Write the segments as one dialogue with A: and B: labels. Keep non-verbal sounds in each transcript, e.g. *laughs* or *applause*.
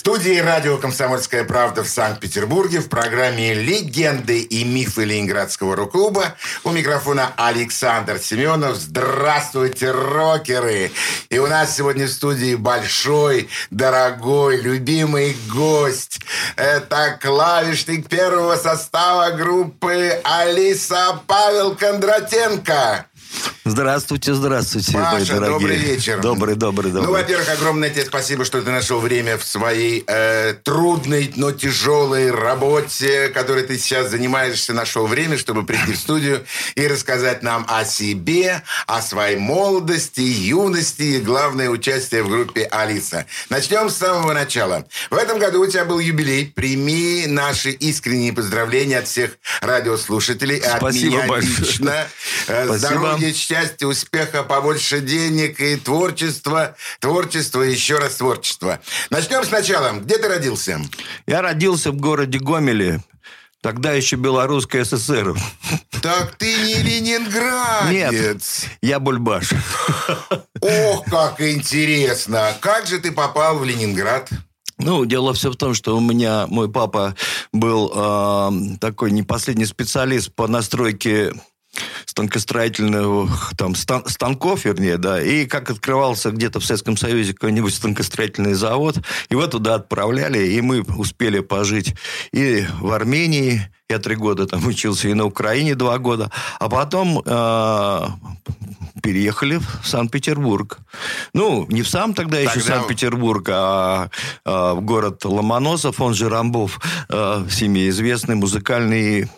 A: Студии радио «Комсомольская правда» в Санкт-Петербурге в программе «Легенды и мифы Ленинградского рок-клуба» у микрофона Александр Семенов. Здравствуйте, рокеры! И у нас сегодня в студии большой, дорогой, любимый гость. Это клавишник первого состава группы Алиса Павел Кондратенко.
B: Здравствуйте, здравствуйте,
A: Паша,
B: мои дорогие.
A: добрый вечер.
B: Добрый, добрый, добрый.
A: Ну, во-первых, огромное тебе спасибо, что ты нашел время в своей э, трудной, но тяжелой работе, которой ты сейчас занимаешься, нашел время, чтобы прийти в студию и рассказать нам о себе, о своей молодости, юности и, главное, участие в группе «Алиса». Начнем с самого начала. В этом году у тебя был юбилей. Прими наши искренние поздравления от всех радиослушателей.
B: Спасибо
A: от меня
B: большое.
A: лично. Э,
B: Спасибо.
A: Здоровья, счастья, успеха, побольше денег и творчества. Творчество, и еще раз творчество. Начнем сначала. Где ты родился?
B: Я родился в городе Гомеле. Тогда еще Белорусская ССР.
A: Так ты не ленинградец.
B: Нет, я бульбаш.
A: Ох, как интересно. Как же ты попал в Ленинград?
B: Ну, дело все в том, что у меня мой папа был э, такой не последний специалист по настройке станкостроительных там стан- станков, вернее, да, и как открывался где-то в Советском Союзе какой-нибудь станкостроительный завод, его туда отправляли, и мы успели пожить и в Армении, я три года там учился, и на Украине два года, а потом э, переехали в Санкт-Петербург. Ну, не в сам тогда, еще
A: Тогда-
B: Санкт-Петербург, а, а в город Ломоносов, он же Рамбов, э, всеми известный музыкальный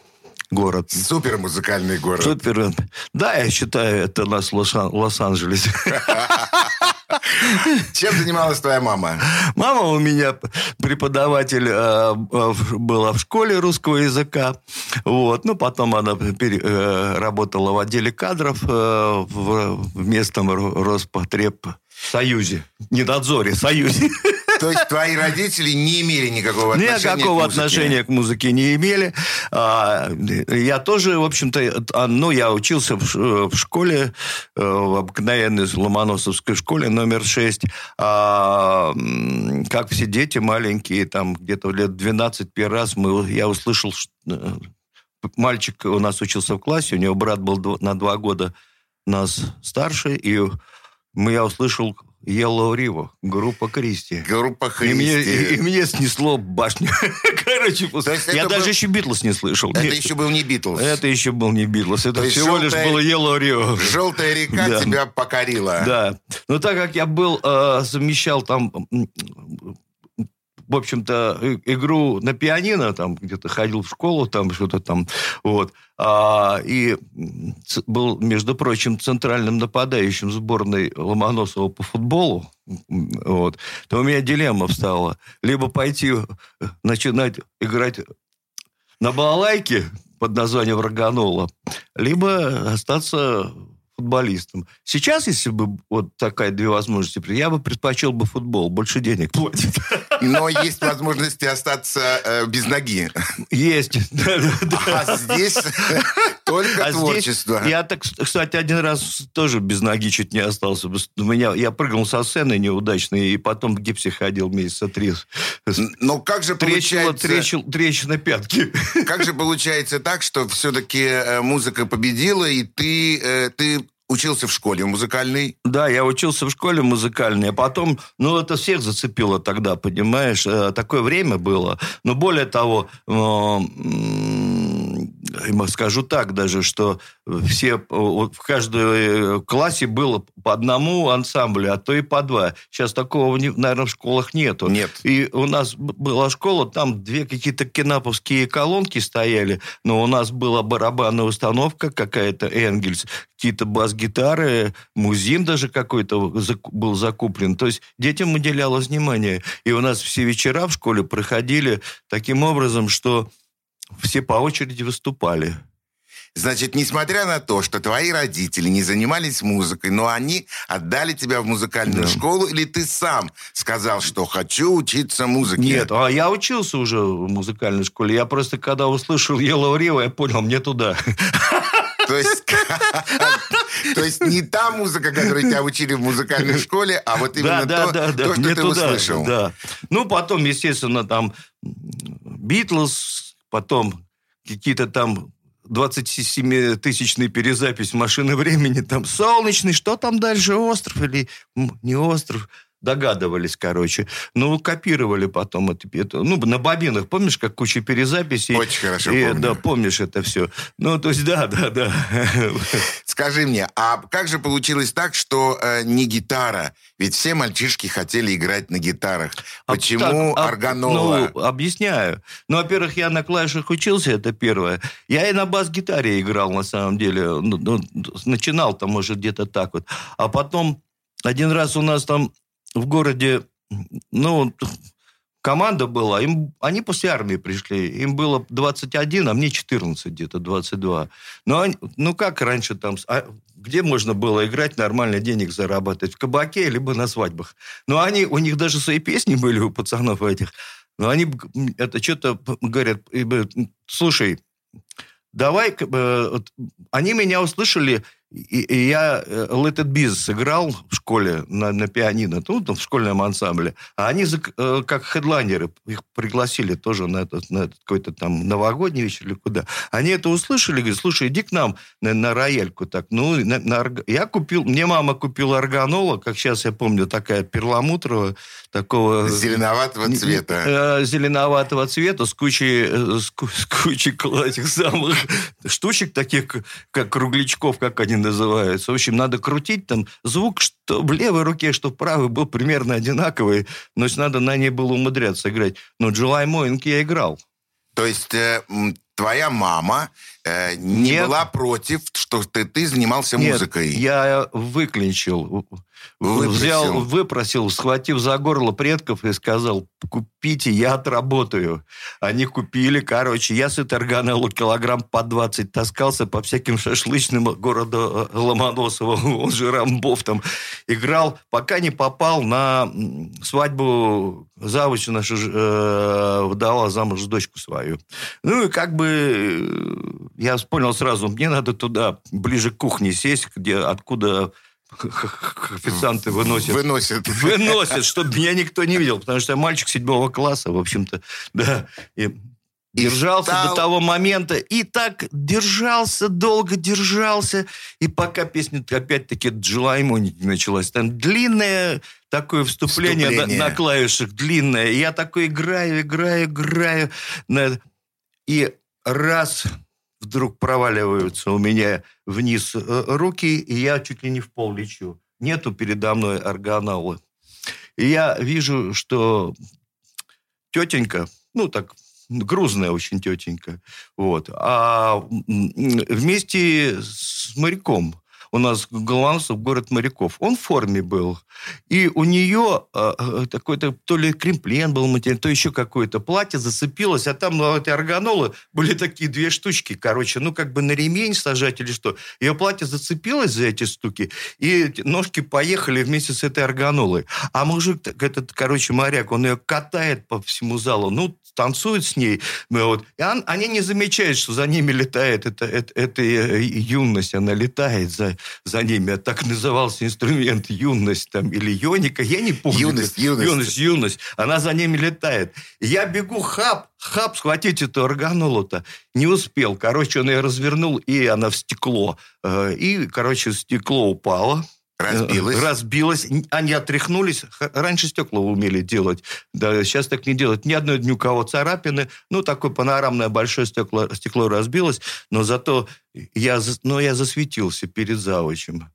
B: город.
A: Супер музыкальный город.
B: Супер. Да, я считаю, это наш Лос- Лос-Анджелес.
A: Чем занималась твоя мама?
B: Мама у меня преподаватель э, была в школе русского языка. Вот. Ну, потом она э, работала в отделе кадров э, в, местном Ро- Роспотребсоюзе. Не надзоре, союзе.
A: То есть твои родители не имели никакого отношения
B: Никакого
A: к музыке?
B: отношения к музыке не имели. А, Я тоже, в общем-то, а, ну, я учился в школе, э, в обыкновенной Ломоносовской школе номер 6. А, Как все дети маленькие, там где-то лет 12 первый раз мы, я услышал, ш- э, мальчик у нас учился в классе, у него брат был на два года нас старше, и мы, я услышал Yellow River, группа Кристи.
A: Группа
B: И мне,
A: Христи.
B: и мне снесло башню. *laughs* Короче, я даже
A: был-
B: еще Битлз не слышал.
A: Это
B: Нет,
A: еще был не Битлз.
B: это еще был не Битлз. Это
A: То
B: всего лишь
A: желтая-
B: было Yellow Rio.
A: Желтая река
B: Да.
A: тебя покорила.
B: Да. Но так как я был, э, совмещал там, в общем-то, игру на пианино, там где-то ходил в школу, там что-то там, вот, а, и был, между прочим, центральным нападающим сборной Ломоносова по футболу, вот, то у меня дилемма встала. Либо пойти э, начинать играть на балалайке под названием «Роганола», либо остаться футболистом. Сейчас, если бы вот такая две возможности, я бы предпочел бы футбол, больше денег платит.
A: Но есть возможности остаться э, без ноги.
B: Есть. *laughs*
A: А здесь только
B: А здесь
A: творчество.
B: я так, кстати, один раз тоже без ноги чуть не остался. У меня, я прыгнул со сцены неудачно, и потом в гипсе ходил месяца три.
A: Но как же
B: Трещина,
A: получается...
B: трещил- трещина пятки.
A: Как же получается так, что все-таки музыка победила, и ты, э, ты учился в школе музыкальной?
B: Да, я учился в школе музыкальной, а потом, ну, это всех зацепило тогда, понимаешь, Э, такое время было. Но более того, э, скажу так даже, что все, э, в каждом классе было по одному ансамблю, а то и по два. Сейчас такого, наверное, в школах нету.
A: Нет.
B: И у нас была школа, там две какие-то кинаповские колонки стояли, но у нас была барабанная установка какая-то, Энгельс, какие-то бас-гитары, музин даже какой-то был закуплен. То есть детям уделялось внимание. И у нас все вечера в школе проходили таким образом, что все по очереди выступали.
A: Значит, несмотря на то, что твои родители не занимались музыкой, но они отдали тебя в музыкальную
B: Да.
A: школу, или ты сам сказал, что хочу учиться музыке?
B: Нет, а я учился уже в музыкальной школе. Я просто, когда услышал Yellow River, я понял, мне туда.
A: То есть, *laughs* то есть не та музыка, которую тебя учили в музыкальной школе, а вот именно
B: да,
A: то,
B: да, да,
A: то, что ты
B: туда,
A: услышал.
B: Да. Ну, потом, естественно, там Битлз, потом какие-то там 27-тысячный перезапись «Машины времени», там «Солнечный», что там дальше, остров или не остров? Догадывались, короче. Ну, копировали потом это. это ну, на бобинах, помнишь, как куча перезаписей?
A: Очень хорошо
B: И,
A: помню.
B: Да, помнишь это все. Ну, то есть, да, да, да. *laughs*
A: Скажи мне, а как же получилось так, что э, не гитара? Ведь все мальчишки хотели играть на гитарах.
B: А
A: Почему
B: так, а,
A: органола?
B: Ну, объясняю. Ну, во-первых, я на клавишах учился, это первое. Я и на бас-гитаре играл, на самом деле. Ну, ну, начинал там, может, где-то так вот. А потом один раз у нас там в городе, ну, команда была, им, они после армии пришли, им было 21, а мне 14 где-то, 22. Ну, они- ну как раньше там, а где можно было играть, нормально денег зарабатывать? В кабаке, либо на свадьбах. Ну, они, у них даже свои песни были у пацанов этих. Но они б- м, это что-то говорят, слушай, давай, вот, они меня услышали, и, и я э, Let It Be сыграл в школе на, на пианино, ну, там, в школьном ансамбле. А они зак- э, как хедлайнеры, их пригласили тоже на этот, на этот какой-то там новогодний вечер или куда. Они это услышали, говорят, слушай, иди к нам на, на рояльку. Так, ну, на- на я купил, мне мама купила органола, как сейчас я помню, такая перламутровая, такого...
A: Зеленоватого цвета.
B: э, зеленоватого цвета с кучей, с, с кучей *laughs* этих самых штучек таких, как круглячков, как они называются. В общем, надо крутить там звук, что в левой руке, что в правой, был примерно одинаковый, но есть надо на ней было умудряться играть. Но July Morning я играл.
A: То есть э, твоя мама э, не
B: Нет.
A: была против, что ты, ты занимался
B: Нет,
A: музыкой?
B: я выклинчил,
A: Выпросил.
B: взял, выпросил, схватив за горло предков и сказал, купите, я отработаю. Они купили, короче, я с этой килограмм по 20 таскался по всяким шашлычным города э, Ломоносова, *laughs* он же Рамбов там, играл, пока не попал на свадьбу завуча наша э, выдавала замуж дочку свою. Ну и как бы э, я понял сразу, мне надо туда, ближе к кухне сесть, где, откуда официанты выносят
A: Выносит.
B: выносят, чтобы меня никто не видел, потому что я мальчик седьмого класса, в общем-то, да. И
A: И
B: держался
A: стал-
B: до того момента, и так держался, долго держался, и пока песня опять-таки Джилайму не началась. Там длинное такое вступление, на-
A: Вступление.
B: На, клавишах, длинное. И я такой играю, играю, играю. на- И раз вдруг проваливаются у меня вниз э, руки, и я чуть ли не в пол лечу. Нету передо мной органалы. И я вижу, что тетенька, ну так, грузная очень тетенька, вот, а вместе с моряком, у нас Голландцев город моряков. Он в форме был. И у нее э, э, такой-то то ли кремплен был материал, то еще какое-то платье зацепилось, а там ну, эти органолы были такие две штучки, короче, ну как бы на ремень сажать или что. Ее платье зацепилось за эти штуки, и ножки поехали вместе с этой органолой. А мужик, этот, короче, моряк, он ее катает по всему залу, ну, танцует с ней, ну, вот. И он- они не замечают, что за ними летает эта, эта, эта э, юность, она летает за, за ними. А так назывался инструмент юность там, или йоника, я не помню.
A: Юность, юность.
B: Юность, юность. Она за ними летает. Я бегу, хап, хап, схватить эту органолу-то. Не успел. Короче, он ее развернул, и она в стекло. Э, И, короче, стекло упало.
A: Разбилась.
B: Э, Разбилось. Они отряхнулись. Раньше стекла умели делать. Да, сейчас так не делают. Ни одной ни у кого царапины. Ну, такое панорамное большое стекло, стекло разбилось. Но зато я, но я засветился перед завучем.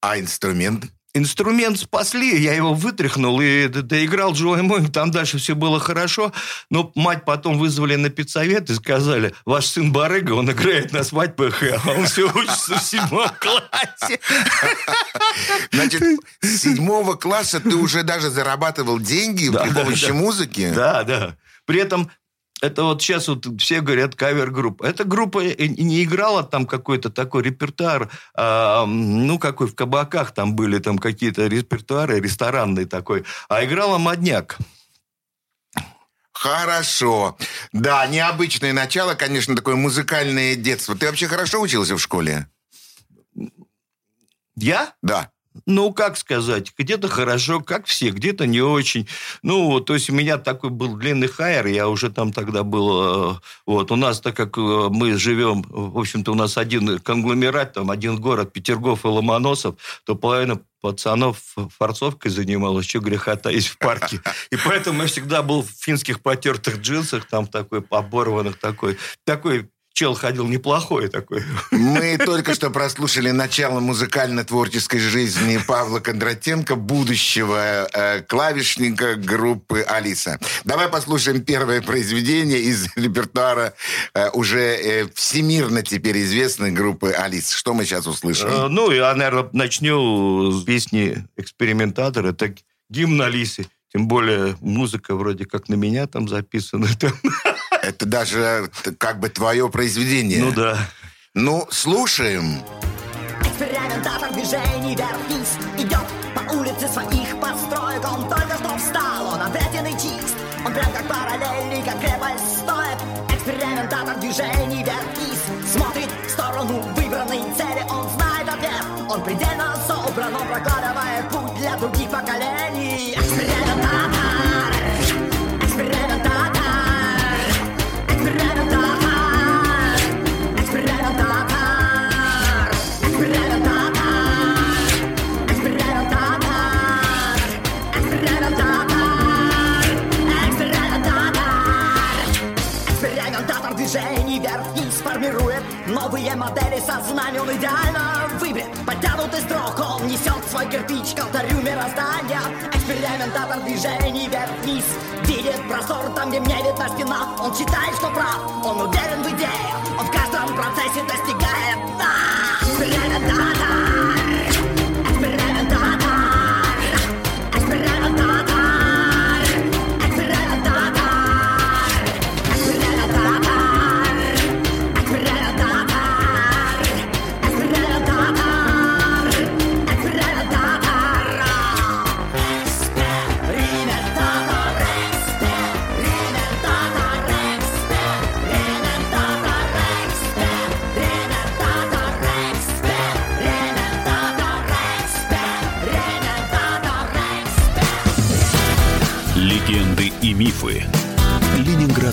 A: А инструмент?
B: Инструмент спасли, я его вытряхнул и доиграл Джои Мой, там дальше все было хорошо, но мать потом вызвали на педсовет и сказали, ваш сын барыга, он играет на свадьбах, а он все учится в седьмом классе.
A: Значит, с седьмого класса ты уже даже зарабатывал деньги
B: Да,
A: при помощи
B: да.
A: музыки?
B: Да, да. При этом это вот сейчас вот все говорят кавер-группа. Эта группа не играла там какой-то такой репертуар, а, ну, какой в кабаках там были там какие-то репертуары, ресторанный такой, а играла модняк.
A: Хорошо. Да, необычное начало, конечно, такое музыкальное детство. Ты вообще хорошо учился в школе?
B: Я?
A: Да.
B: Ну, как сказать, где-то хорошо, как все, где-то не очень. Ну, то есть у меня такой был длинный хайер, я уже там тогда был... Э, вот, у нас, так как э, мы живем, в общем-то, у нас один конгломерат, там один город, Петергоф и Ломоносов, то половина пацанов форцовкой занималась, что греха таить в парке. *laughs* И поэтому я всегда был в финских потертых джинсах, там такой, оборванных такой, такой чел ходил неплохой такой.
A: Мы только что прослушали начало музыкально-творческой жизни Павла Кондратенко, будущего э, клавишника группы «Алиса». Давай послушаем первое произведение из *laughs* репертуара э, уже э, всемирно теперь известной группы «Алиса». Что мы сейчас услышим? Э,
B: ну, я, наверное, начну с песни «Экспериментатор». Это гимн Алисы. Тем более музыка вроде как на меня там записана. *laughs*
A: Это даже как бы твое произведение.
B: Ну да.
A: Ну, слушаем.
C: Экспериментатор движений вверх-вниз идет по улице своих построек. Он только что встал, он ответенный чист. Он прям как параллельный, как крепость стоит. Экспериментатор движений вверх-вниз смотрит в сторону выбранной цели. Он знает ответ, он предельно собран, он прокладывает путь для других поколений. Экспериментатор. Новые модели сознания он идеально выбит Подтянутый строк, он несет свой кирпич к алтарю мироздания. Экспериментатор движений вверх-вниз. Видит простор там, где мне видна спина Он считает, что прав, он уверен в идее. Он в каждом процессе достигает. Да! Экспериментатор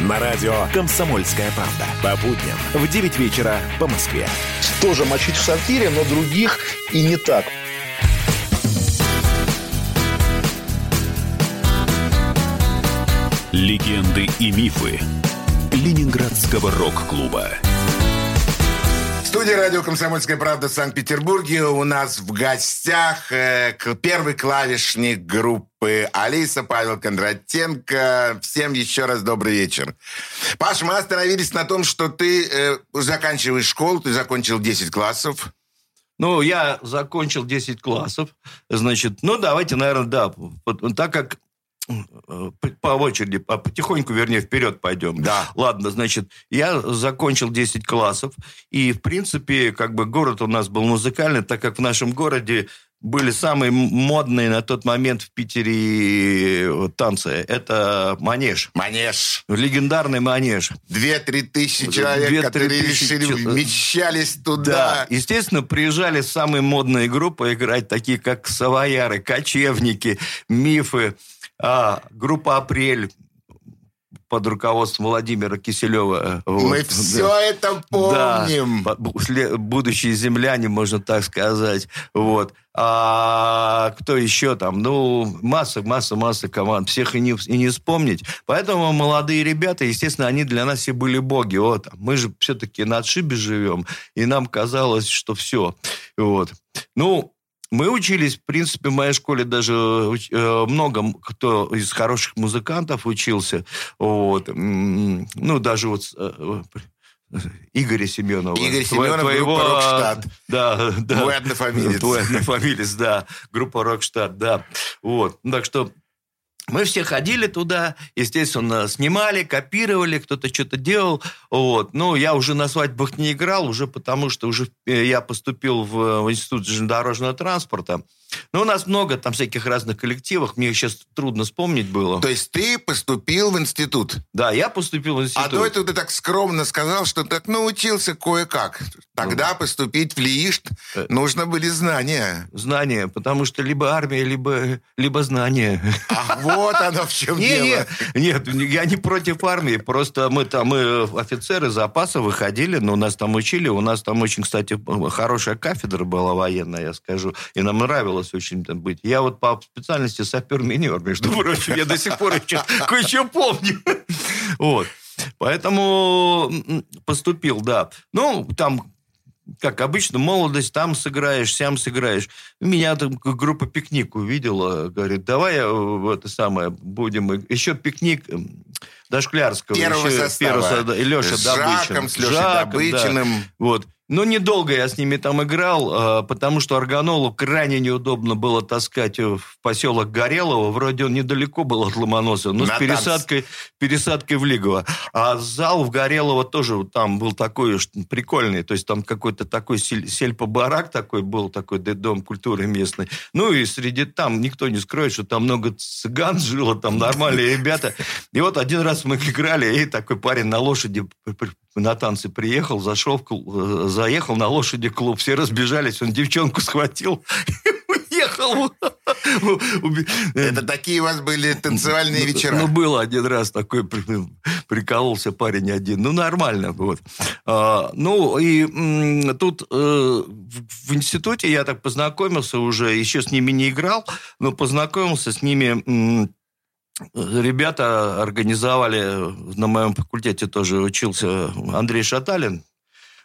D: На радио «Комсомольская правда». По будням в 9 вечера по Москве.
E: Тоже мочить в сортире, но других и не так.
D: Легенды и мифы Ленинградского рок-клуба
A: студии радио «Комсомольская правда» в Санкт-Петербурге у нас в гостях э, первый клавишник группы Алиса Павел Кондратенко. Всем еще раз добрый вечер. Паш, мы остановились на том, что ты э, заканчиваешь школу, ты закончил 10 классов.
B: Ну, я закончил 10 классов. Значит, ну, давайте, наверное, да. Так как по очереди, потихоньку, вернее, вперед пойдем.
A: Да.
B: Ладно, значит, я закончил 10 классов, и, в принципе, как бы город у нас был музыкальный, так как в нашем городе были самые модные на тот момент в Питере э, танцы. Это манеж.
A: Манеж.
B: Легендарный манеж.
A: Две-три тысячи человек, 2 которые тысячи решили, чел... вмещались туда.
B: Да. Естественно, приезжали самые модные группы играть, такие как Савояры, Кочевники, Мифы а, группа «Апрель», под руководством Владимира Киселева.
A: Вот. Мы все это помним.
B: Да, будущие земляне, можно так сказать. Вот. А кто еще там? Ну, масса, масса, масса команд. Всех и не, и не вспомнить. Поэтому молодые ребята, естественно, они для нас все были боги. Вот. Мы же все-таки на отшибе живем. И нам казалось, что все. Вот. Ну, мы учились, в принципе, в моей школе даже э, много кто из хороших музыкантов учился. Вот. Ну, даже вот э, Игоря Семенова.
A: Игорь Семенов, твоего, группа «Рокштадт».
B: Да, да.
A: Твой однофамилец.
B: Твой однофамилец, да. Группа «Рокштадт», да. Вот. Так что мы все ходили туда, естественно, снимали, копировали, кто-то что-то делал. Вот. Ну, я уже на свадьбах не играл, уже потому что уже э, я поступил в, в Институт железнодорожного транспорта. Ну, у нас много там всяких разных коллективов, мне сейчас трудно вспомнить было.
A: То есть ты поступил в институт?
B: Да, я поступил в а институт.
A: А до этого ты так скромно сказал, что так научился кое-как. Тогда ну. поступить в ЛИИШТ э. нужно были знания.
B: Знания, потому что либо армия, либо, либо знания.
A: А вот оно в чем дело.
B: Нет, нет, я не против армии, просто мы там, мы офицеры запаса выходили, но нас там учили, у нас там очень, кстати, хорошая кафедра была военная, я скажу, и нам нравилось хотелось очень там быть. Я вот по специальности сапер-минер, между прочим, я до сих пор еще кое-что помню. Вот. Поэтому поступил, да. Ну, там как обычно, молодость, там сыграешь, сям сыграешь. Меня там группа «Пикник» увидела, говорит, давай э, это самое, будем... Еще «Пикник» Дошклярского.
A: Первого еще, состава. Первого,
B: и Леша с
A: Добычин. Жаком, с Лешей Жаком, Добычиным.
B: Да. Вот. Но недолго я с ними там играл, а, потому что Арганолу крайне неудобно было таскать в поселок Горелово. Вроде он недалеко был от Ломоносова, но На с пересадкой, пересадкой в Лигово. А зал в Горелово тоже там был такой прикольный. То есть там какой-то такой сельпо-барак такой был, такой дом культуры местной. Ну и среди там никто не скроет, что там много цыган жило, там нормальные ребята. И вот один раз мы играли, и такой парень на лошади на танцы приехал, зашел, э, заехал на лошади клуб, все разбежались, он девчонку схватил *laughs* и уехал.
A: Это такие у вас были танцевальные ну, вечера?
B: Ну, был один раз такой, прикололся парень один. Ну, нормально. Вот. А, ну, и тут э, в институте я так познакомился уже, еще с ними не играл, но познакомился с ними ребята организовали, на моем факультете тоже учился Андрей Шаталин,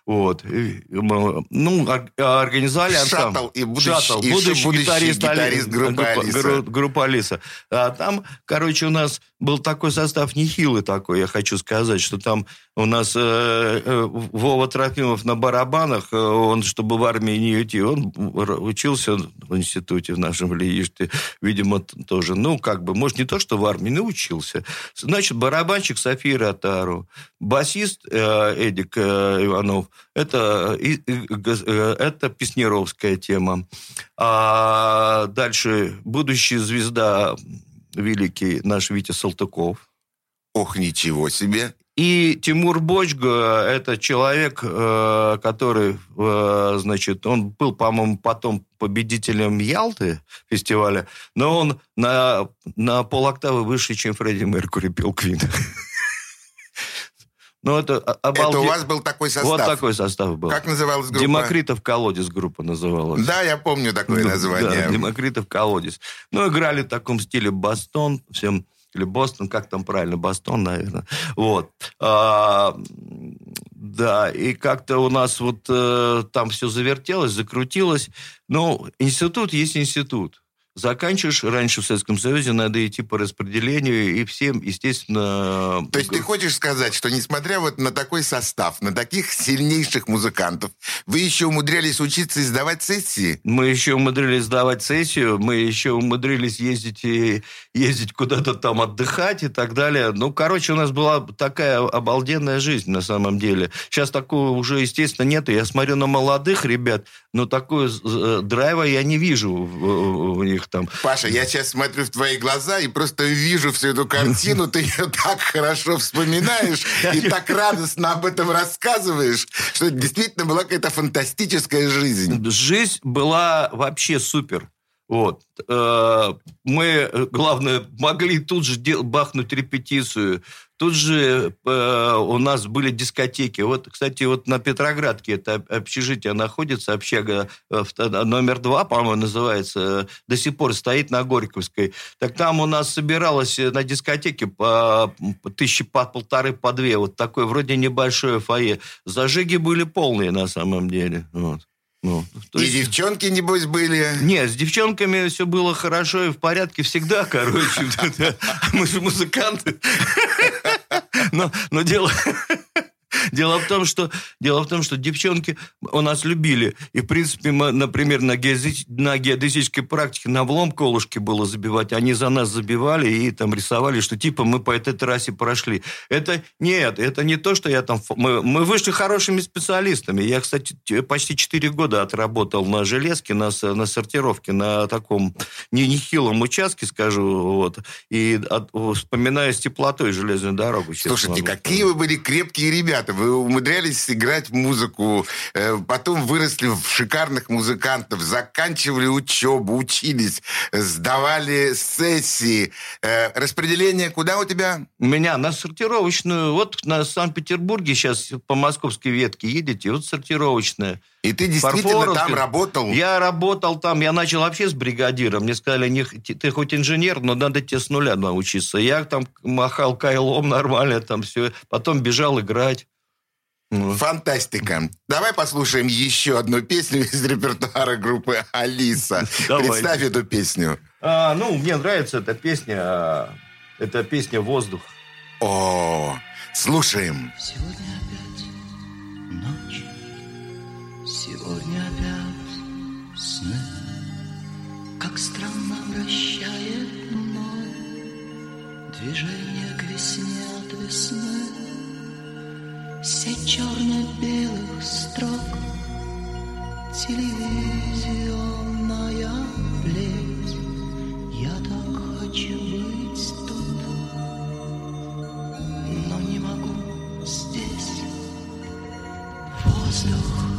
B: вот. ну, организовали
A: Шаттл и будущий, Шаттл,
B: и будущий, будущий гитарист,
A: гитарист группы Алиса.
B: Группа Алиса. А там, короче, у нас был такой состав нехилый такой, я хочу сказать, что там у нас э, э, Вова Трофимов на барабанах, э, он, чтобы в армии не уйти, он учился в институте в нашем Лииште, видимо, тоже, ну, как бы, может, не то, что в армии, но учился. Значит, барабанщик София Ротару, басист э, Эдик э, Иванов, это, э, это Песнеровская тема. А дальше будущая звезда великий наш Витя Салтыков.
A: Ох, ничего себе.
B: И Тимур Бочга – это человек, э, который, значит, он был, по-моему, потом победителем Ялты фестиваля, но он на, на полоктавы выше, чем Фредди Меркури пел Квин. *laughs*
A: Ну, это обалдеть. Это у вас был такой состав?
B: Вот такой состав был.
A: Как называлась группа?
B: Демокритов колодец группа называлась.
A: Да, я помню такое название.
B: Да, Демокритов колодец. Ну, играли в таком стиле Бастон, всем или Бостон, как там правильно, Бостон, наверное. Вот. А, да, и как-то у нас вот э, там все завертелось, закрутилось. Ну, институт есть институт заканчиваешь, раньше в Советском Союзе надо идти по распределению, и всем, естественно...
A: То есть ты хочешь сказать, что несмотря вот на такой состав, на таких сильнейших музыкантов, вы еще умудрялись учиться и сдавать сессии?
B: Мы еще умудрились сдавать сессию, мы еще умудрились ездить и ездить куда-то там отдыхать и так далее. Ну, короче, у нас была такая обалденная жизнь на самом деле. Сейчас такого уже, естественно, нет. Я смотрю на молодых ребят, но такой э, драйва я не вижу у них там.
A: Паша, я сейчас смотрю в твои глаза и просто вижу всю эту картину, ты ее так хорошо вспоминаешь и так радостно об этом рассказываешь, что действительно была какая-то фантастическая жизнь.
B: Жизнь была вообще супер. Вот. Э, мы, э, главное, могли тут же бахнуть репетицию. Тут же э, у нас были дискотеки. Вот, кстати, вот на Петроградке это общежитие находится, общага номер два, по-моему, называется, до сих пор стоит на Горьковской. Так там у нас собиралось на дискотеке по тысячи по полторы, по две. Вот такое вроде небольшое фойе. Зажиги были полные на самом деле. Вот.
A: Ну, и есть... девчонки, небось, были?
B: Нет, с девчонками все было хорошо и в порядке всегда, короче. *laughs* Мы же музыканты. Но, но дело... Дело в том, что, дело в том, что девчонки у нас любили. И, в принципе, мы, например, на, геози, на геодезической практике на влом колышки было забивать. Они за нас забивали и там рисовали, что типа мы по этой трассе прошли. Это нет, это не то, что я там... Мы, мы вышли хорошими специалистами. Я, кстати, почти 4 года отработал на железке, на, на сортировке, на таком не, нехилом участке, скажу. Вот, и от, вспоминаю с теплотой железную дорогу.
A: Слушайте, какие вы были крепкие ребята вы умудрялись играть музыку, э, потом выросли в шикарных музыкантов, заканчивали учебу, учились, сдавали сессии. Э, распределение куда у тебя?
B: У меня на сортировочную. Вот на Санкт-Петербурге сейчас по московской ветке едете, вот сортировочная.
A: И ты действительно там работал?
B: Я работал там, я начал вообще с бригадиром. Мне сказали, не, ты хоть инженер, но надо тебе с нуля научиться. Я там махал кайлом нормально, там все. Потом бежал играть.
A: Фантастика. Давай послушаем еще одну песню из репертуара группы «Алиса». Давай. Представь эту песню.
B: А, ну, мне нравится эта песня. Это песня «Воздух».
A: О, слушаем.
F: Сегодня опять ночь. Сегодня опять сны. Как странно вращает мной Движение к весне от весны сеть черно-белых строк, телевизионная плеть. Я так хочу быть тут, но не могу здесь. Воздух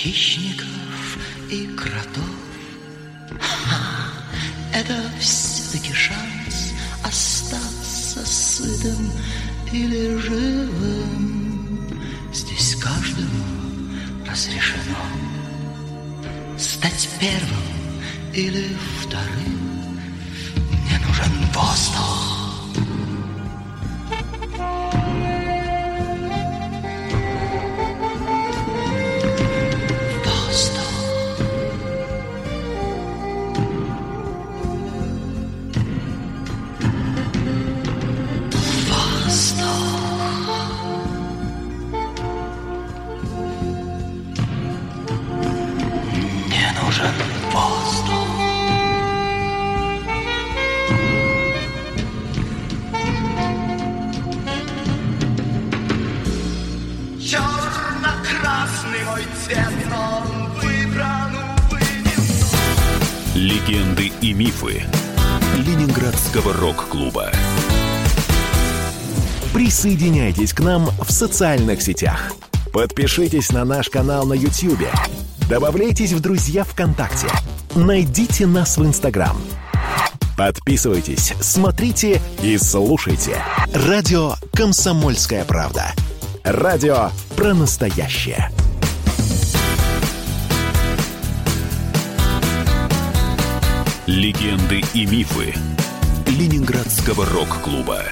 F: Хищников и кротов. Ха, Это все-таки шанс остаться сытым или живым. Здесь каждому разрешено Стать первым или вторым. Мне нужен воздух нужен воздух.
C: Черно-красный мой цвет, он выбран, увы,
G: Легенды и мифы Ленинградского рок-клуба.
D: Присоединяйтесь к нам в социальных сетях. Подпишитесь на наш канал на YouTube. Добавляйтесь в друзья ВКонтакте. Найдите нас в Инстаграм. Подписывайтесь, смотрите и слушайте. Радио «Комсомольская правда». Радио про настоящее.
G: Легенды и мифы Ленинградского рок-клуба.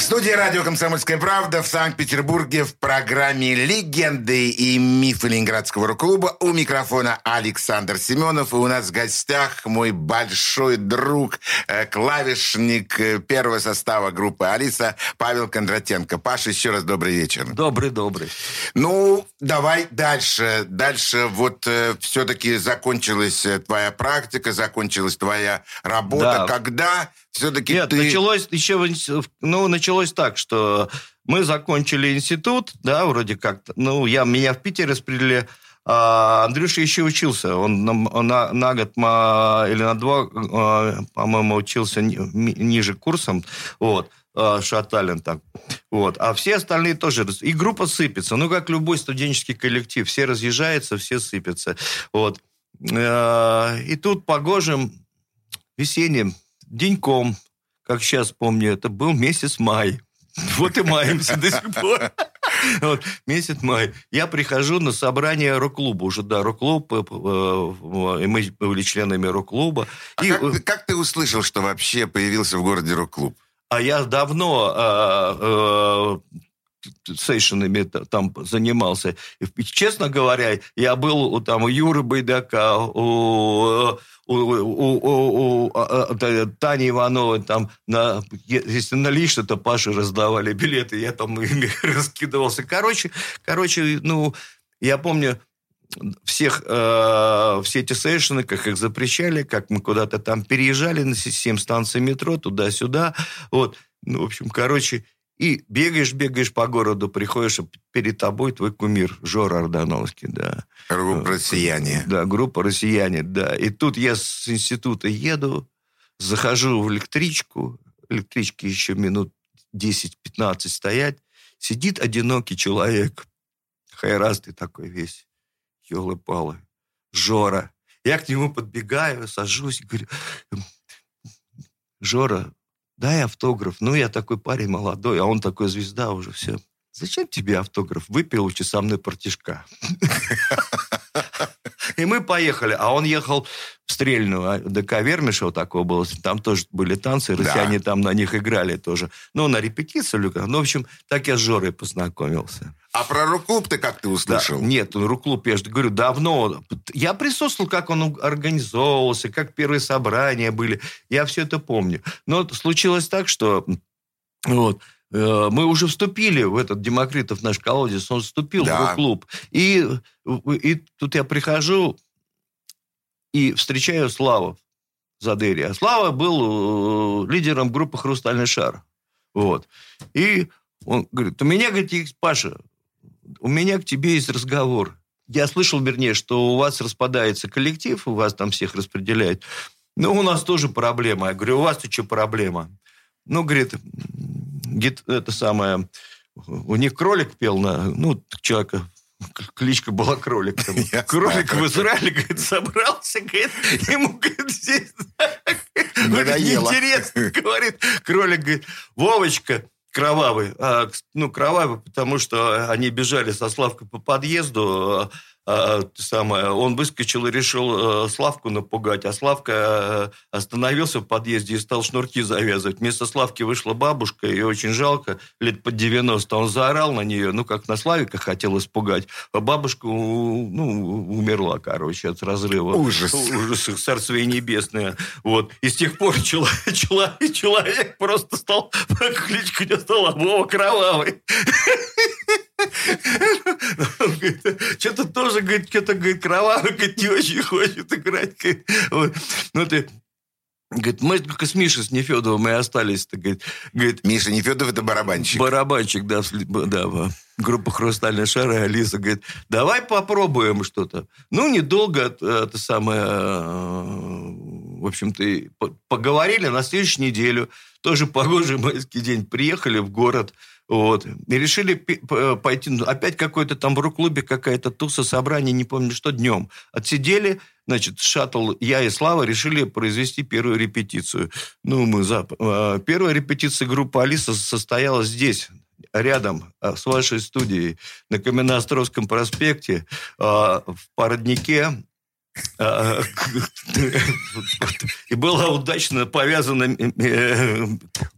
A: В студии радио «Комсомольская правда» в Санкт-Петербурге в программе «Легенды и мифы Ленинградского рок-клуба» у микрофона Александр Семенов. И у нас в гостях мой большой друг, э, клавишник э, первого состава группы «Алиса» Павел Кондратенко. Паша, еще раз добрый вечер.
B: Добрый-добрый.
A: Ну, давай дальше. Дальше вот э, все-таки закончилась э, твоя практика, закончилась твоя работа.
B: Да.
A: Когда все-таки
B: Нет,
A: ты...
B: началось еще, ну, началось так, что мы закончили институт, да, вроде как, ну, я, меня в Питер распределили, а Андрюша еще учился, он на, на- на год или на два, а, по-моему, учился ни- ниже курсом, вот, а, Шаталин так, вот, а все остальные тоже, и группа сыпется, ну, как любой студенческий коллектив, все разъезжаются, все сыпятся, вот, А, и тут погожим весенним деньком, как сейчас помню, это был месяц май. Вот и маемся до сих пор. Вот, месяц май. Я прихожу на собрание рок-клуба. Уже, да, рок-клуб, э, э, и мы были членами рок-клуба.
A: А
B: И,
A: как,
B: э,
A: ты- как ты услышал, что вообще появился в городе рок-клуб?
B: А я давно э, э, сейшенами там занимался. И, честно говоря, я был у, там, у Юры Байдака, у, у, у- у- у, а, а, Тани Ивановой, там, на, если налично, то Паше раздавали билеты, я там *laughs* ими раскидывался. Короче, короче, ну, я помню, всех, э, все эти сейшены, как их запрещали, как мы куда-то там переезжали на 7 станций метро, туда-сюда. Вот. Ну, в общем, короче, и бегаешь, бегаешь по городу, приходишь, а перед тобой твой кумир Жора Ордановский, да.
A: Группа «Россияне».
B: Да, группа «Россияне», да. И тут я с института еду, захожу в электричку, электрички еще минут 10-15 стоять, сидит одинокий человек, хайрастый такой весь, елы-палы, Жора. Я к нему подбегаю, сажусь говорю, Жора, дай автограф. Ну, я такой парень молодой, а он такой звезда уже, все. Зачем тебе автограф? Выпил со мной партишка. И мы поехали. А он ехал в Стрельную, а ДК Вермишева такого было. Там тоже были танцы,
A: Да.
B: россияне там на них играли тоже. Ну, на репетицию, или как. ну, в общем, так я с Жорой познакомился.
A: А про рок-клуб ты как ты
B: Да,
A: услышал?
B: нет, ну, рок-клуб, я же говорю, давно. Я присутствовал, как он организовывался, как первые собрания были. Я все это помню. Но случилось так, что вот, мы уже вступили в этот Демокритов, наш колодец, он вступил
A: Да.
B: в рок-клуб. И, и тут я прихожу и встречаю Славу Задери. А Слава был э, лидером группы «Хрустальный шар». Вот. И он говорит, у меня, говорит, есть, Паша, у меня к тебе есть разговор. Я слышал, вернее, что у вас распадается коллектив, у вас там всех распределяют. Ну, у нас тоже проблема. Я говорю, у вас-то что проблема? Ну, говорит, гит- это самое, у них кролик пел на, ну, человека, кличка была кролик. Там. *laughs*
A: Я
B: Кролик
A: знаю.
B: в Израиле, говорит, собрался, говорит, ему, говорит, здесь *laughs*
A: Надоело.
B: интересно, *laughs* говорит, кролик, говорит, Вовочка, кровавый, а, ну, кровавый, потому что они бежали со Славкой по подъезду, а, самое, он выскочил и решил э, Славку напугать, а Славка э, остановился в подъезде и стал шнурки завязывать. Вместо Славки вышла бабушка, и очень жалко, лет под 90, он заорал на нее, ну, как на Славика хотел испугать, а бабушка, ну, умерла, короче, от разрыва.
A: Ужас.
B: Ужас, царствие небесное. Вот. И с тех пор человек, человек, человек просто стал, *laughs* кличка у него стала Вова Кровавый. Что-то тоже, говорит, что-то, говорит, кровавый, говорит, не очень хочет играть. говорит. Вот. Ну, ты... Говорит, мы только с Мишей, с Нефедовым и остались. -то, говорит, говорит,
A: Миша Нефедов это барабанщик.
B: барабанщик, да, да, группа «Хрустальный шар», и Алиса говорит, давай попробуем что-то. Ну, недолго э, это самое, э, в общем-то, поговорили на следующую неделю. Тоже погожий майский день. Приехали в город, вот, и решили п- пойти, ну, опять какой-то там в рок-клубе какая-то туса, собрание, не помню что, днем. Отсидели, значит, шаттл, я и Слава решили произвести первую репетицию. Ну, мы за... э, Первая репетиция группы «Алиса» состоялась здесь, рядом э, с вашей студией, на Каменноостровском проспекте, э, в Породнике. Э, *laughs* И была удачно повязана э,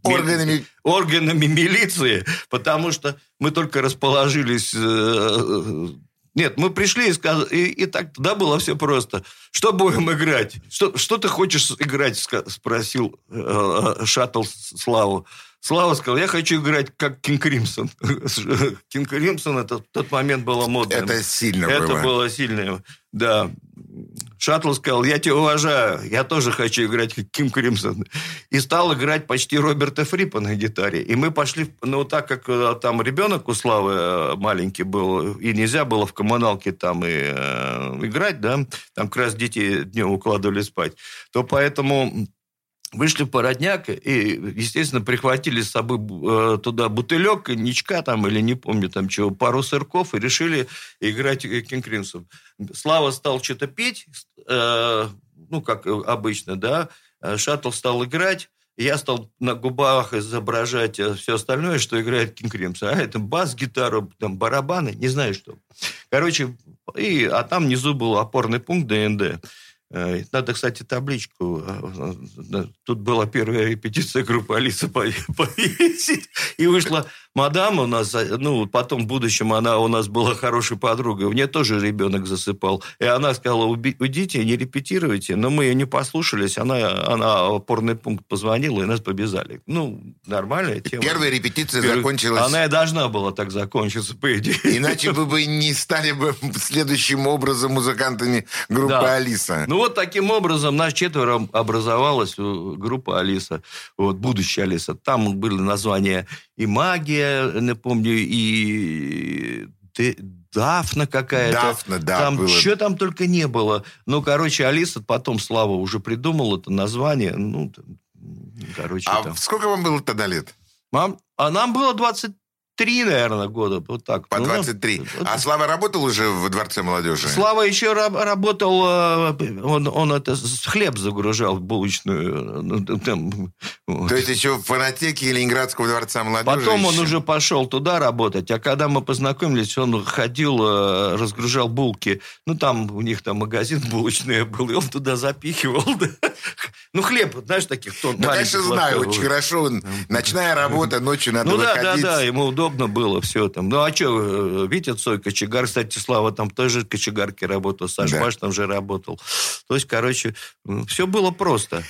A: Органами
B: органами милиции, потому что мы только расположились... э, Нет, мы пришли и сказали... И, и так тогда было все просто. Что будем играть? Что, что ты хочешь играть? Спросил э, э, Шаттл Славу. Слава сказал, я хочу играть как Кинг Кримсон. Кинг Кримсон, это в тот момент было модно.
A: это сильно
B: Это
A: было.
B: было сильно, да. Шаттл сказал, я тебя уважаю, я тоже хочу играть как Ким Кримсон. И стал играть почти Роберта Фрипа на гитаре. И мы пошли, ну, так как э, там ребенок у Славы э, маленький был, и нельзя было в коммуналке там и э, играть, да, там как раз дети днем укладывали спать, то поэтому вышли в породняк и, естественно, прихватили с собой э, туда бутылек, коньячка там, или не помню там чего, пару сырков, и решили играть э, King Crimson. Слава стал что-то петь, э, ну, как обычно, да, Э, Шаттл стал играть, я стал на губах изображать все остальное, что играет King Crimson. А это бас, гитару, там, барабаны, не знаю что. Короче, и, а там внизу был опорный пункт ДНД. Э, Надо, кстати, табличку. э, э, Тут была первая репетиция группы Алиса пове- *laughs* повесить. И вышла мадам у нас, э, ну, потом в будущем она у нас была хорошей подругой. У нее тоже ребенок засыпал. И она сказала, «Уби- уйдите, не репетируйте. Но мы ее не послушались. Она, она в опорный пункт позвонила, и нас побежали. Ну, нормальная тема.
A: Первая репетиция
B: Первый-
A: закончилась...
B: Она и должна была так закончиться, по идее.
A: Иначе вы бы не стали бы следующим образом музыкантами группы
B: Да.
A: Алиса.
B: Ну вот таким образом нас четверо образовалась э, группа Алиса, вот будущая Алиса. Там были названия и магия, напомню, и Дафна какая-то.
A: Дафна, да,
B: Там
A: было.
B: что там только не было. Ну, короче, Алиса, потом Слава уже придумал это название. Ну, короче,
A: А
B: там.
A: сколько вам было тогда лет?
B: Мам, а нам было 23, наверное, года. Вот так.
A: По
B: Ну,
A: 23.
B: вот
A: А Слава работал уже в Дворце молодежи?
B: Слава еще раб- работал, э, он, он это хлеб загружал в булочную. ну, там, вот.
A: То есть еще в фанатеке Ленинградского Дворца молодежи?
B: Потом он
A: еще?
B: уже пошел туда работать, а когда мы познакомились, он ходил, э, разгружал булки. Ну, там у них там магазин *laughs* булочный был, и он туда запихивал. да. Ну, хлеб, знаешь, таких тон
A: Ну, конечно, знаю, очень хорошо. Он- Ночная работа, ночью надо
B: Ну да, да,
A: выходить.
B: да, ему удобно было все там. Ну а что, Витя Цой, кочегар, кстати, Слава там тоже кочегарки работал, Саша
A: Да.
B: Паш там же работал. То есть, короче, все было просто.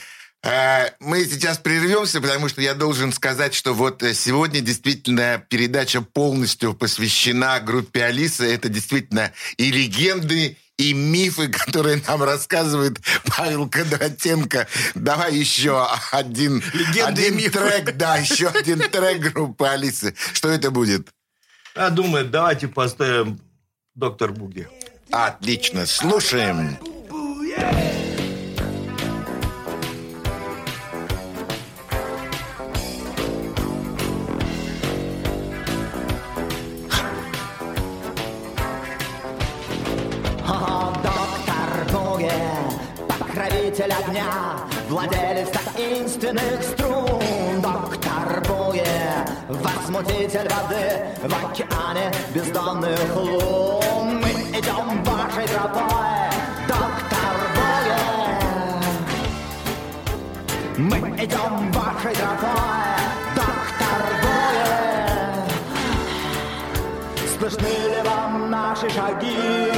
A: А, Мы сейчас прервемся, потому что я должен сказать, что вот э, сегодня действительно передача полностью посвящена группе Алиса. Это действительно и легенды, и мифы, которые нам рассказывает Павел Кондратенко. Давай еще один,
B: Легенды
A: один трек, да, еще один трек группы Алисы. Что это будет?
B: Я думаю, давайте поставим доктор Буги.
A: Отлично, слушаем.
C: О, таинственных струн. Доктор Буги, возмутитель воды в океане бездонных лун. Мы идем вашей тропой, доктор Буги. Мы идем вашей тропой, доктор Буги. Слышны ли вам наши шаги?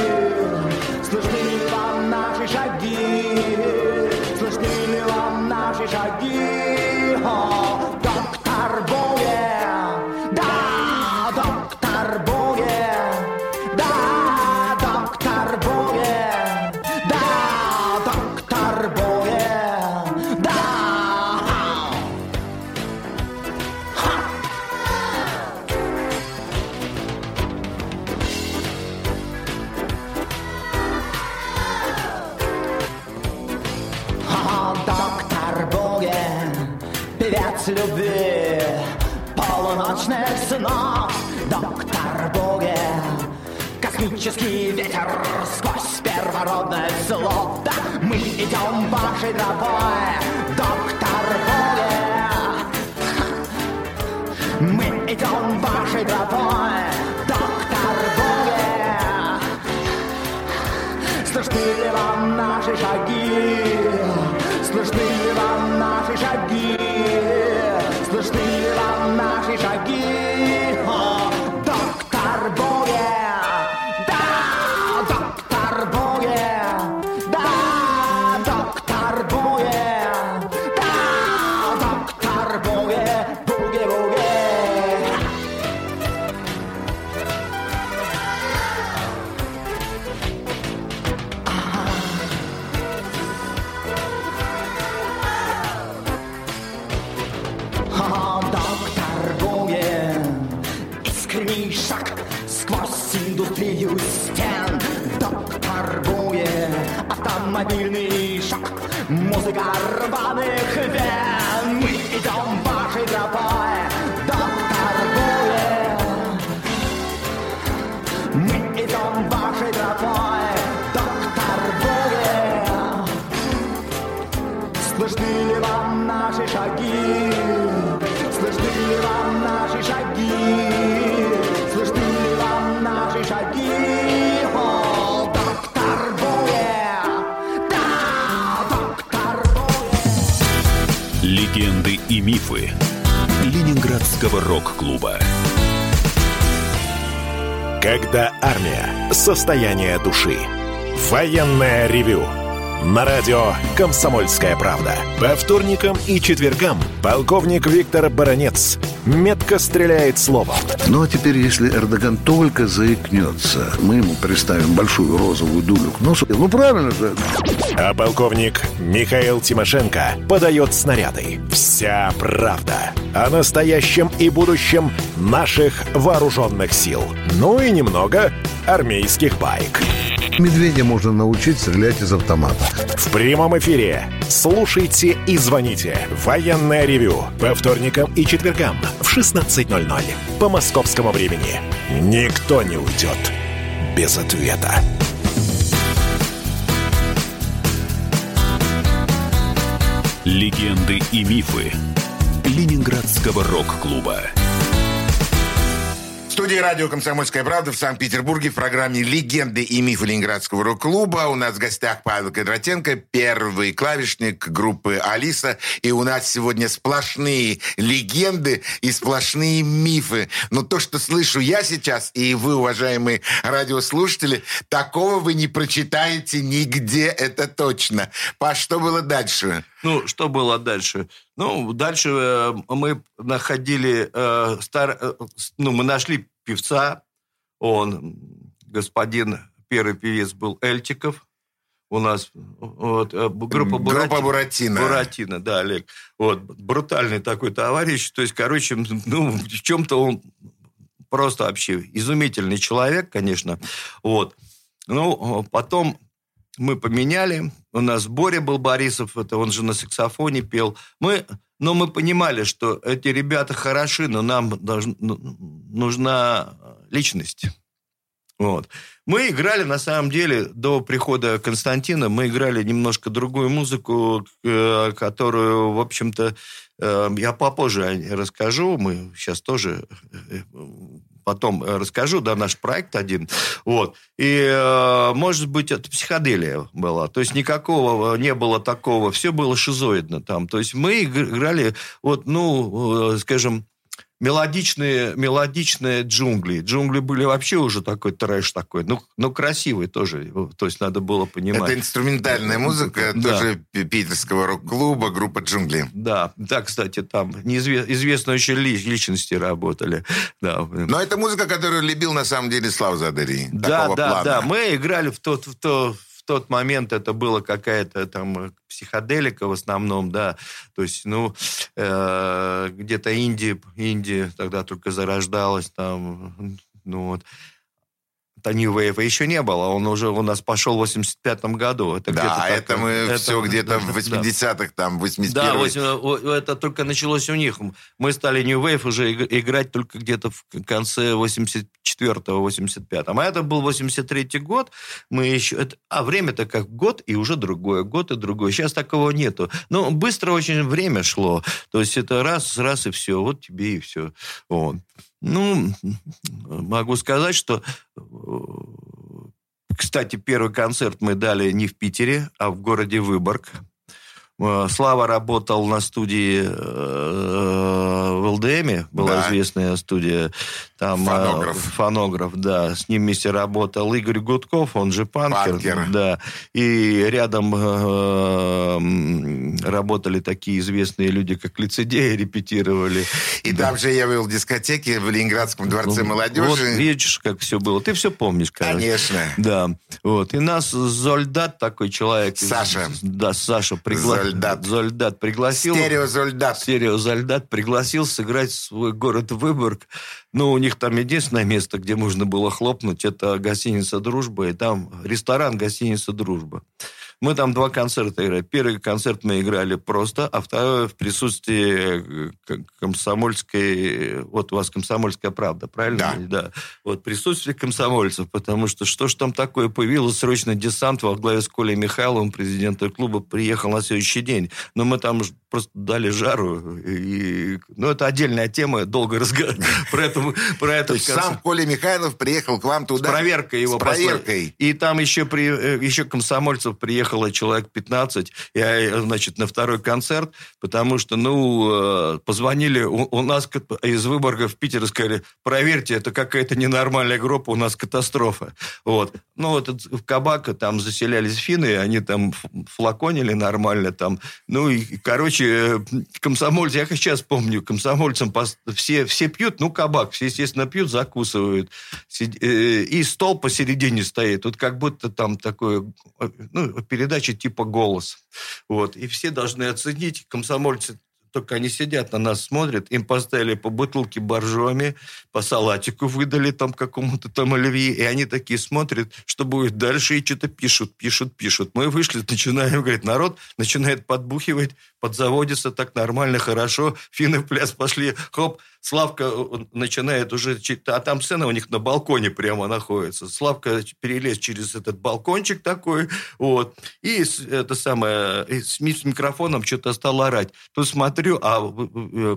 C: Космический ветер сквозь первородных слов Да, мы идем вашей тропой, доктор Боге Мы идем вашей тропой, автомобильный шаг, музыка рваных вен.
G: Ленинградского рок-клуба.
D: Когда армия. Состояние души. Военное ревю. На радио «Комсомольская правда». По вторникам и четвергам полковник Виктор Баранец метко стреляет словом.
H: Ну а теперь, если Эрдоган только заикнется, мы ему приставим большую розовую дулю к носу. Ну правильно же.
D: А полковник Михаил Тимошенко подает снаряды. Вся правда о настоящем и будущем наших вооруженных сил. Ну и немного армейских байк.
H: Медведя можно научить стрелять из автомата.
D: В прямом эфире. Слушайте и звоните. Военное ревю. По вторникам и четвергам в 16.00 по московскому времени. Никто не уйдет без ответа.
G: Легенды и мифы Ленинградского рок-клуба.
A: В студии радио «Комсомольская правда» в Санкт-Петербурге в программе «Легенды и мифы Ленинградского рок-клуба». У нас в гостях Павел Кондратенко, первый клавишник группы «Алиса». И у нас сегодня сплошные легенды и сплошные мифы. Но то, что слышу я сейчас, и вы, уважаемые радиослушатели, такого вы не прочитаете нигде, это точно. Паш, что было дальше?
B: Ну, что было дальше? Ну, дальше э, мы находили э, стар, э, ну, мы нашли певца. Он, господин, первый певец был Эльтиков. У нас вот, э, группа
A: Группа
B: Бурати-
A: Буратино.
B: Буратино, да, Олег. Вот, брутальный такой товарищ. То есть, короче, ну, в чем-то он просто вообще изумительный человек, конечно. Вот. Ну, потом мы поменяли. У нас Боря был Борисов, это он же на саксофоне пел. Мы, но мы понимали, что эти ребята хороши, но нам должн- ну, нужна личность. Вот. Мы играли, на самом деле, до прихода Константина, мы играли немножко другую музыку, э, которую, в общем-то, э, я попозже расскажу. Мы сейчас тоже э, потом э, расскажу, да, наш проект один. Вот. И, э, может быть, это психоделия была. То есть никакого не было такого. Все было шизоидно там. То есть мы игр- играли, вот, ну, э, скажем, мелодичные, мелодичные джунгли. Джунгли были вообще уже такой трэш такой. Ну, ну красивый тоже. То есть надо было понимать.
A: Это инструментальная музыка,
B: Да.
A: тоже пи- питерского рок-клуба, группа «Джунгли».
B: Да, да, кстати, там неизве- известные ли- личности работали. Да.
A: Но это музыка, которую любил на самом деле Слав Задарий.
B: Да,
A: Такого
B: да,
A: плана.
B: да. Мы играли в тот, в то, в тот момент, это было какая-то там э, психоделика в основном, да. То есть, ну, э, где-то Индия, Индия тогда только зарождалась там, ну вот. То New Wave еще не было. Он уже у нас пошел в 85 году. Это
A: Да,
B: где-то
A: это
B: так-
A: мы
B: это-
A: все где-то в
B: да.
A: 80-х, там, 81
B: Да, восемь- о, это только началось у них. Мы стали New Wave уже иг- играть только где-то в конце 84-го, 85-го. А это был 83-й год. Мы еще... это- а время-то как год, и уже другое. Год и другой. Сейчас такого нету. Но быстро очень время шло. То есть это раз, раз и все. Вот тебе и все. Вот. Ну, могу сказать, что... э, Кстати, первый концерт мы дали не в Питере, а в городе Выборг. Э, Слава работал на студии э, в ЛДМе, была
A: Да.
B: известная студия. Там, э,
A: Фонограф.
B: фонограф, да. С ним вместе работал Игорь Гудков, он же Панкер.
A: Панкер.
B: Да. И рядом э, работали такие известные люди, как Лицедеи, репетировали.
A: И
B: Да.
A: там же я был в дискотеке в Ленинградском дворце
B: Ну,
A: молодежи.
B: Вот видишь, как все было. Ты все помнишь, короче.
A: Конечно.
B: Да, вот. И нас Зольдат, такой человек...
A: Саша.
B: Да, Саша пригласил.
A: Зольдат.
B: Зольдат пригласил.
A: Стереозольдат.
B: Стерео Зольдат пригласил сыграть свой город Выборг. Ну, у них там единственное место, где можно было хлопнуть, это гостиница «Дружба», и там ресторан гостиница «Дружба». Мы там два концерта играли. Первый концерт мы играли просто, а второй в присутствии э, комсомольской... Вот у вас комсомольская правда, правильно?
A: Да.
B: Да. Вот присутствие комсомольцев, потому что что ж там такое? Появился срочно десант во главе с Колей Михайловым, президентом клуба, приехал на следующий день. Но мы там просто дали жару. И, ну, это отдельная тема, долго разговаривать *laughs* про это. Про
A: То
B: этот
A: есть
B: концерт.
A: сам Коля Михайлов приехал к вам
B: С
A: туда?
B: проверкой его
A: С проверкой.
B: И там еще, при, э, еще комсомольцев приехало человек 15, я, значит, на второй концерт, потому что, ну, э, позвонили у, у нас из Выборга в Питер и сказали, проверьте, это какая-то ненормальная группа, у нас катастрофа. Вот. Ну, вот в кабак там заселялись финны, они там флаконили нормально там. Ну, и, короче, э, комсомольцы, я как сейчас помню, комсомольцам все, все пьют, ну, кабак, все, естественно, пьют, закусывают. Э, И стол посередине стоит. Тут как будто там такое, ну, передача типа «Голос». Вот. И все должны оценить, комсомольцы только они сидят на нас, смотрят, им поставили по бутылке боржоми, по салатику выдали там какому-то там оливье, и они такие смотрят, что будет дальше, и что-то пишут, пишут, пишут. Мы вышли, *laughs* начинаем, говорит, народ начинает подбухивать, подзаводится так нормально, хорошо, финны в пляс пошли, хоп, Славка э, начинает уже, а там сцена у них на балконе прямо находится. Славка перелез через этот балкончик такой, вот, и это самое, и с, ми- с микрофоном что-то стал орать. Тут смотрю, а э,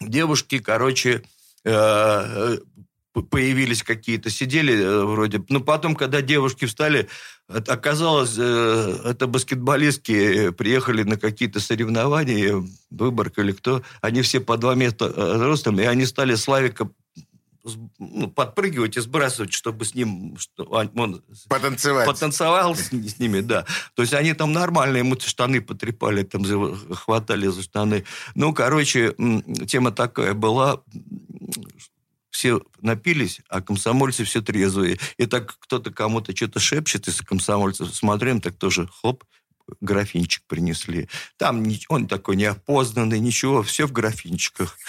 B: девушки, короче, э, появились какие-то, сидели э, вроде. Но потом, когда девушки встали, оказалось, э, это баскетболистки приехали на какие-то соревнования, Выборг или кто, они все по два метра э, ростом, и они стали Славика ну, подпрыгивать и сбрасывать, чтобы с ним что он- он
A: Потанцевать.
B: потанцевал с, с ними, да. То есть они там нормально, ему штаны потрепали, там хватали за штаны. Ну, короче, тема такая была. Все напились, а комсомольцы все трезвые. И так кто-то кому-то что-то шепчет из комсомольцев. Смотрим, так тоже хоп, графинчик принесли. Там он такой неопознанный, ничего, все в графинчиках. *laughs*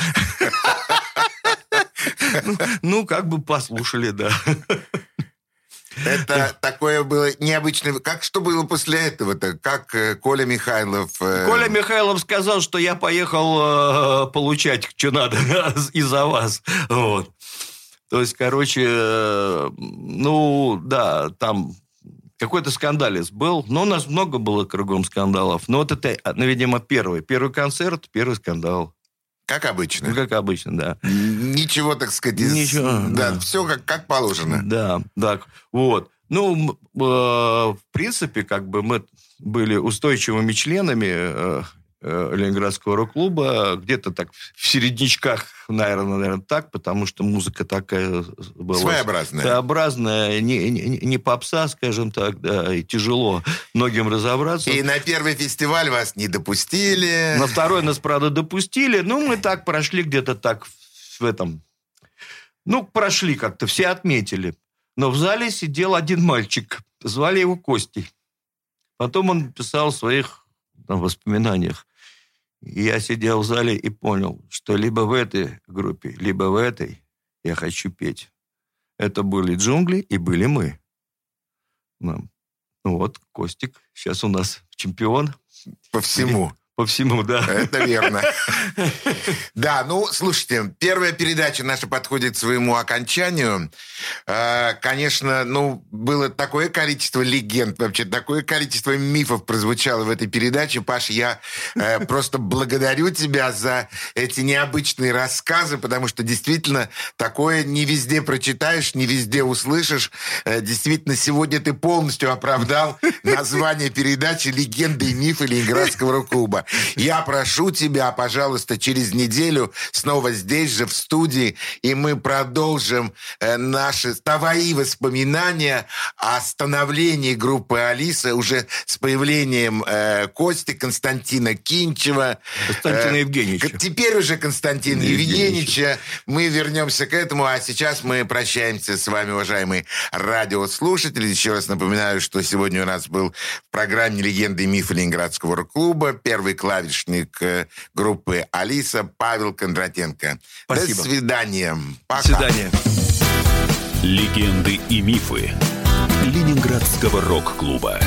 B: Ну, Ну, как бы послушали, да.
A: Это такое было необычное. Как что было после этого-то? Как э, Коля Михайлов... э,
B: Коля Михайлов сказал, что я поехал э, получать, что надо *laughs* из-за вас. Вот. То есть, короче, ну, да, там какой-то скандалец был. Но у нас много было кругом скандалов. Но вот это, ну, видимо, первый. Первый концерт, первый скандал.
A: Как обычно.
B: Ну, как обычно, да.
A: Ничего, так сказать, из-
B: Ничего,
A: Да,
B: да.
A: все как, как положено.
B: Да, так, вот. Ну, э, в принципе, как бы мы были устойчивыми членами э, Ленинградского рок-клуба, где-то так в середнячках, наверное, наверное, так, потому что музыка такая была...
A: Своеобразная.
B: Своеобразная, не, не, не попса, скажем так, да, и тяжело многим разобраться.
A: И на первый фестиваль вас не допустили.
B: На второй нас, правда, допустили. Ну, мы так прошли где-то так в этом... Ну, прошли как-то, все отметили. Но в зале сидел один мальчик. Звали его Костей. Потом он писал в своих там, воспоминаниях. Я сидел в зале и понял, что либо в этой группе, либо в этой я хочу петь. Это были джунгли и были мы. Ну, вот, Костик сейчас у нас чемпион.
A: По всему.
B: По всему, да.
A: Это верно. *laughs* Да, ну, слушайте, первая передача наша подходит к своему окончанию. Э, конечно, ну, было такое количество легенд, вообще такое количество мифов прозвучало в этой передаче. Паш, я э, просто благодарю тебя за эти необычные рассказы, потому что действительно такое не везде прочитаешь, не везде услышишь. Э, действительно, сегодня ты полностью оправдал название передачи «Легенды и мифы Ленинградского рок-клуба». Я прошу тебя, пожалуйста, через неделю снова здесь же, в студии, и мы продолжим э, наши твои воспоминания о становлении группы «Алиса» уже с появлением э, Кости Константина Кинчева.
B: Константина э, Евгеньевича.
A: Теперь уже Константина Евгеньевича. Мы вернемся к этому, а сейчас мы прощаемся с вами, уважаемые радиослушатели. Еще раз напоминаю, что сегодня у нас был в программе «Легенды и мифы Ленинградского рок-клуба» первый клавишник э, группы «Алиса» Павел Кондратенко.
B: Спасибо.
A: До свидания. Пока.
B: До свидания.
G: Легенды и мифы Ленинградского рок-клуба.